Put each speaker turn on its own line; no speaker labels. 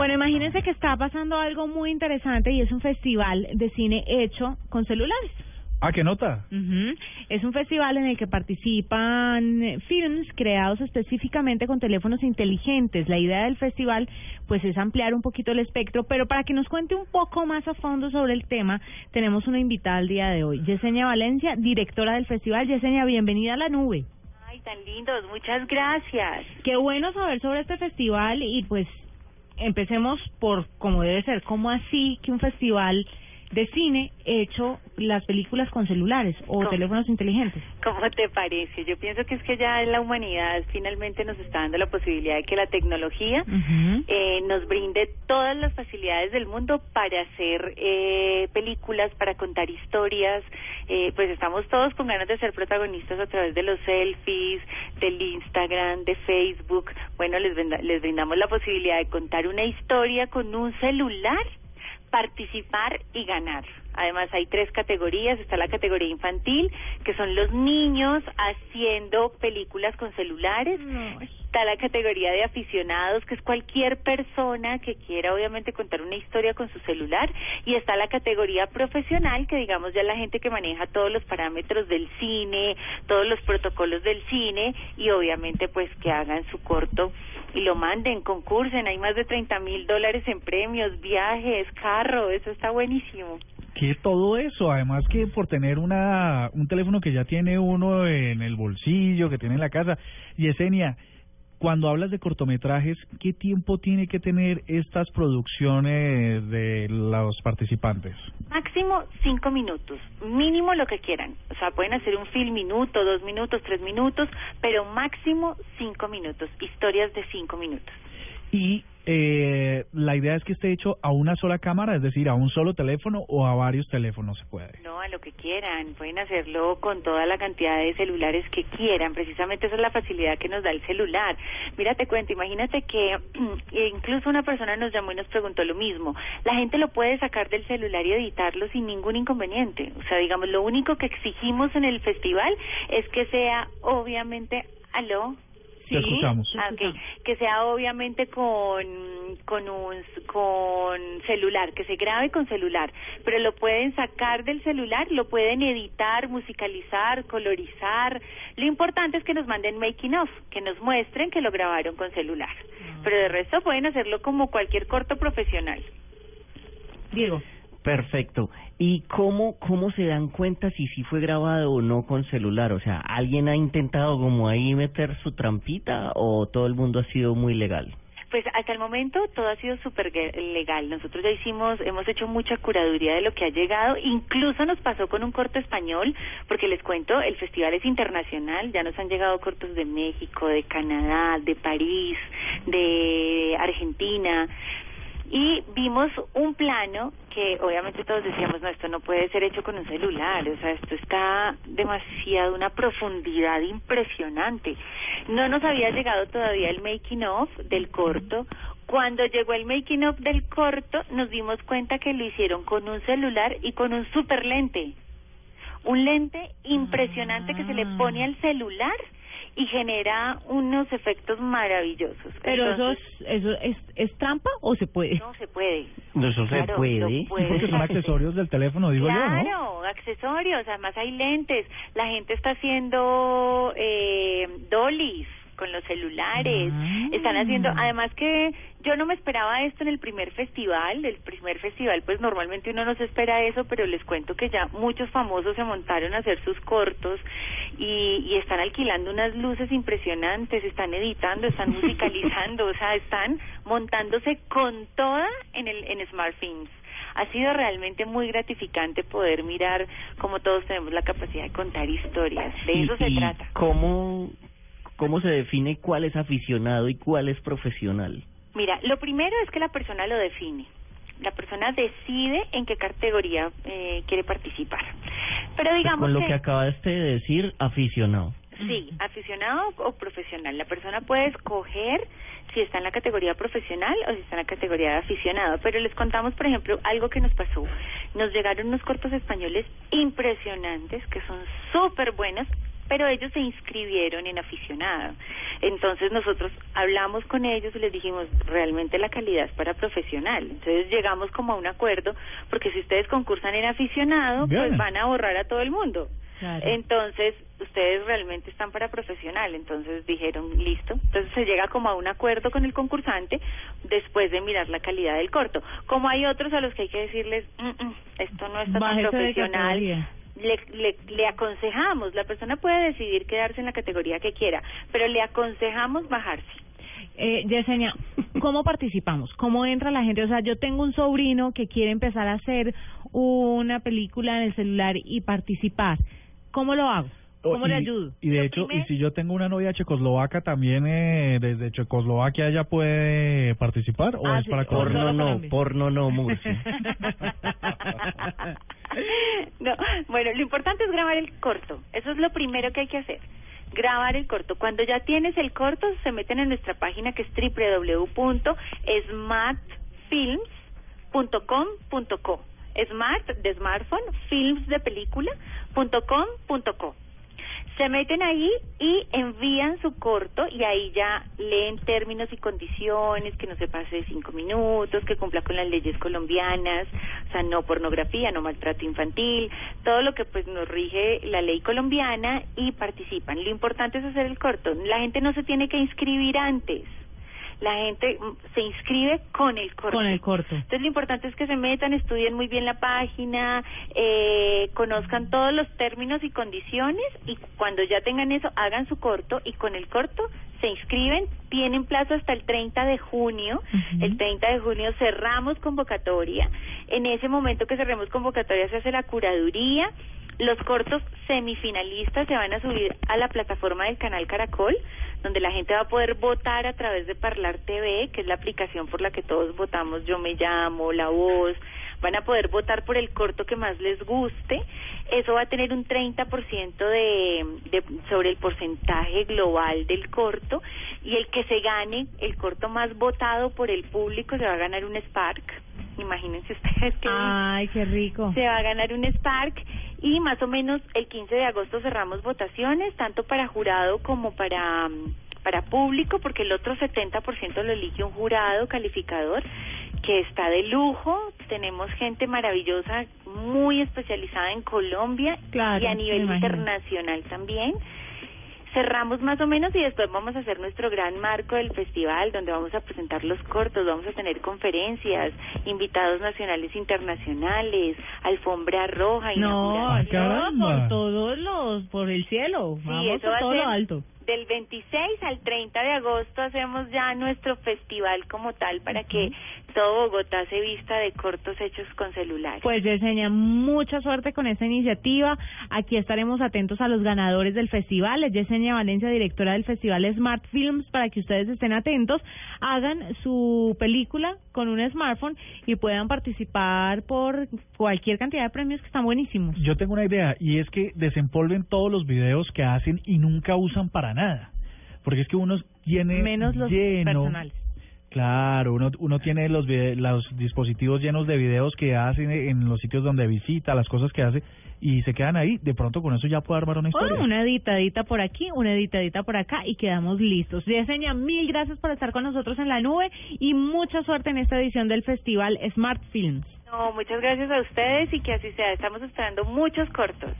Bueno, imagínense que está pasando algo muy interesante y es un festival de cine hecho con celulares.
Ah, ¿qué nota?
Ujú. Es un festival en el que participan films creados específicamente con teléfonos inteligentes. La idea del festival pues es ampliar un poquito el espectro, pero para que nos cuente un poco más a fondo sobre el tema, tenemos una invitada al día de hoy, Yesenia Valencia, directora del festival. Yesenia, bienvenida a la nube.
Ay, tan lindos, muchas gracias.
Qué bueno saber sobre este festival y pues empecemos por como debe ser, ¿cómo así que un festival de cine hecho las películas con celulares o
¿Cómo?
teléfonos inteligentes?
¿Cómo te parece? Yo pienso que es que ya la humanidad finalmente nos está dando la posibilidad de que la tecnología eh, nos brinde todas las facilidades del mundo para hacer eh, películas, para contar historias. Eh, pues estamos todos con ganas de ser protagonistas a través de los selfies, del Instagram, de Facebook. Bueno, les, les brindamos la posibilidad de contar una historia con un celular participar y ganar. Además hay tres categorías, está la categoría infantil, que son los niños haciendo películas con celulares, está la categoría de aficionados, que es cualquier persona que quiera obviamente contar una historia con su celular, y está la categoría profesional, que digamos ya la gente que maneja todos los parámetros del cine, todos los protocolos del cine, y obviamente pues que hagan su corto y lo manden, concursen, hay más de 30 mil dólares en premios, viajes, carro, eso está buenísimo.
Que todo eso, además que por tener una un teléfono que ya tiene uno en el bolsillo, que tiene en la casa. Yesenia, cuando hablas de cortometrajes, ¿qué tiempo tiene que tener estas producciones de los participantes?
Máximo cinco minutos, mínimo lo que quieran. O sea, pueden hacer un film minuto, dos minutos, tres minutos, pero máximo cinco minutos, historias de cinco minutos.
Y eh, la idea es que esté hecho a una sola cámara, es decir, a un solo teléfono o a varios teléfonos se puede.
No, a lo que quieran, pueden hacerlo con toda la cantidad de celulares que quieran, precisamente esa es la facilidad que nos da el celular. Mira, te cuento, imagínate que incluso una persona nos llamó y nos preguntó lo mismo, la gente lo puede sacar del celular y editarlo sin ningún inconveniente, o sea, digamos, lo único que exigimos en el festival es que sea obviamente, aló,
Te escuchamos.
te
Ah. Que sea obviamente con, con un con celular, que se grabe con celular, pero lo pueden sacar del celular, lo pueden editar, musicalizar, colorizar. Lo importante es que nos manden making of, que nos muestren que lo grabaron con celular. Pero de resto pueden hacerlo como cualquier corto profesional.
Diego.
Perfecto. ¿Y cómo, cómo se dan cuenta si sí fue grabado o no con celular? O sea, ¿alguien ha intentado como ahí meter su trampita o todo el mundo ha sido muy legal?
Pues hasta el momento todo ha sido súper legal. Nosotros ya hicimos, hemos hecho mucha curaduría de lo que ha llegado. Incluso nos pasó con un corto español, porque les cuento, el festival es internacional. Ya nos han llegado cortos de México, de Canadá, de París, de Argentina. Y vimos un plano que obviamente todos decíamos, no, esto no puede ser hecho con un celular, o sea, esto está demasiado, una profundidad impresionante. No nos había llegado todavía el making of del corto. Cuando llegó el making of del corto, nos dimos cuenta que lo hicieron con un celular y con un super lente. Un lente impresionante que se le pone al celular y genera unos efectos maravillosos.
Pero eso,
Entonces,
es, eso es, es trampa o se puede?
no se puede.
Eso
Claro,
se puede.
puede.
Porque son accesorios del teléfono, digo yo, ¿no?
Claro, accesorios, además hay lentes. La gente está haciendo eh, dollies con los celulares.
Ah.
Están haciendo, además que yo no me esperaba esto en el primer festival. El primer festival, pues normalmente uno no se espera eso, pero les cuento que ya muchos famosos se montaron a hacer sus cortos y, y están alquilando unas luces impresionantes, están editando, están musicalizando, o sea, están montándose con toda en el en SmartThings ha sido realmente muy gratificante poder mirar cómo todos tenemos la capacidad de contar historias. De
Y-
eso se
y
trata.
¿Cómo, ¿Cómo se define cuál es aficionado y cuál es profesional?
Mira, lo primero es que la persona lo define. La persona decide en qué categoría eh, quiere participar. Pero
Pues
digamos
con lo
que,
que acabaste de decir, aficionado.
sí, aficionado o profesional. La persona puede escoger si está en la categoría profesional o si está en la categoría de aficionado. Pero les contamos, por ejemplo, algo que nos pasó. Nos llegaron unos cortos españoles impresionantes que son súper buenos pero ellos se inscribieron en aficionado. Entonces nosotros hablamos con ellos y les dijimos, realmente la calidad es para profesional. Entonces llegamos como a un acuerdo, porque si ustedes concursan en aficionado, pues van a ahorrar a todo el mundo. Entonces, ustedes realmente están para profesional. Entonces dijeron, listo. Entonces se llega como a un acuerdo con el concursante después de mirar la calidad del corto. Como hay otros a los que hay que decirles, mm, mm, esto no está tan profesional. Le, le, le aconsejamos, la persona puede decidir quedarse en la categoría que quiera, pero le aconsejamos bajarse.
Eh, Yesenia, ¿cómo participamos? ¿Cómo entra la gente? O sea, yo tengo un sobrino que quiere empezar a hacer una película en el celular y participar. ¿Cómo lo hago? Oh, ¿Cómo le ayudo?
Y de hecho, y si yo tengo una novia checoslovaca, también eh, desde Checoslovaquia ella puede participar o
ah,
es para
porno no, porno no,
no, lo importante es grabar el corto. Eso es lo primero que hay que hacer. Grabar el corto. Cuando ya tienes el corto, se meten en nuestra página que es www.smartfilms.com.co smart de smartphone, films de película. Se meten ahí y envían su corto y ahí ya leen términos y condiciones, que no se pase de cinco minutos, que cumpla con las leyes colombianas, o sea, no pornografía, no maltrato infantil, todo lo que pues nos rige la ley colombiana y participan. Lo importante es hacer el corto. La gente no se tiene que inscribir antes la gente se inscribe con el corto.
Con el corto.
Entonces lo importante es que se metan, estudien muy bien la página, eh, conozcan todos los términos y condiciones y cuando ya tengan eso hagan su corto y con el corto se inscriben, tienen plazo hasta el 30 de junio. El 30 de junio cerramos convocatoria. En ese momento que cerremos convocatoria se hace la curaduría. Los cortos semifinalistas se van a subir a la plataforma del canal Caracol donde la gente va a poder votar a través de Parlar TV, que es la aplicación por la que todos votamos, yo me llamo, la voz, van a poder votar por el corto que más les guste. Eso va a tener un 30% de, de sobre el porcentaje global del corto y el que se gane el corto más votado por el público se va a ganar un Spark. Imagínense ustedes que
Ay, qué rico.
Se va a ganar un Spark y más o menos el 15 de agosto cerramos votaciones tanto para jurado como para para público porque el otro 70% lo elige un jurado calificador que está de lujo, tenemos gente maravillosa muy especializada en Colombia y a nivel internacional también cerramos más o menos y después vamos a hacer nuestro gran marco del festival donde vamos a presentar los cortos, vamos a tener conferencias, invitados nacionales e internacionales, alfombra roja y
No, por todos los, por el cielo, vamos a todo lo alto.
del 26 al 30 de agosto hacemos ya nuestro festival como tal para que todo Bogotá se vista de cortos hechos con celulares.
Pues Yesenia, mucha suerte con esta iniciativa. Aquí estaremos atentos a los ganadores del festival. Es Yesenia Valencia, directora del festival Smart Films, para que ustedes estén atentos, hagan su película con un smartphone y puedan participar por cualquier cantidad de premios que están buenísimos.
Yo tengo una idea y es que desempolven todos los videos que hacen y nunca usan para nada. Porque es que uno tiene
menos los personales
Claro, uno, uno tiene los, los dispositivos llenos de videos que hace en los sitios donde visita, las cosas que hace, y se quedan ahí. De pronto con eso ya puede armar una historia.
una editadita por aquí, una editadita por acá y quedamos listos. Yesenia, mil gracias por estar con nosotros en la nube y mucha suerte en esta edición del festival Smart Films.
No, muchas gracias a ustedes y que así sea. Estamos esperando muchos cortos.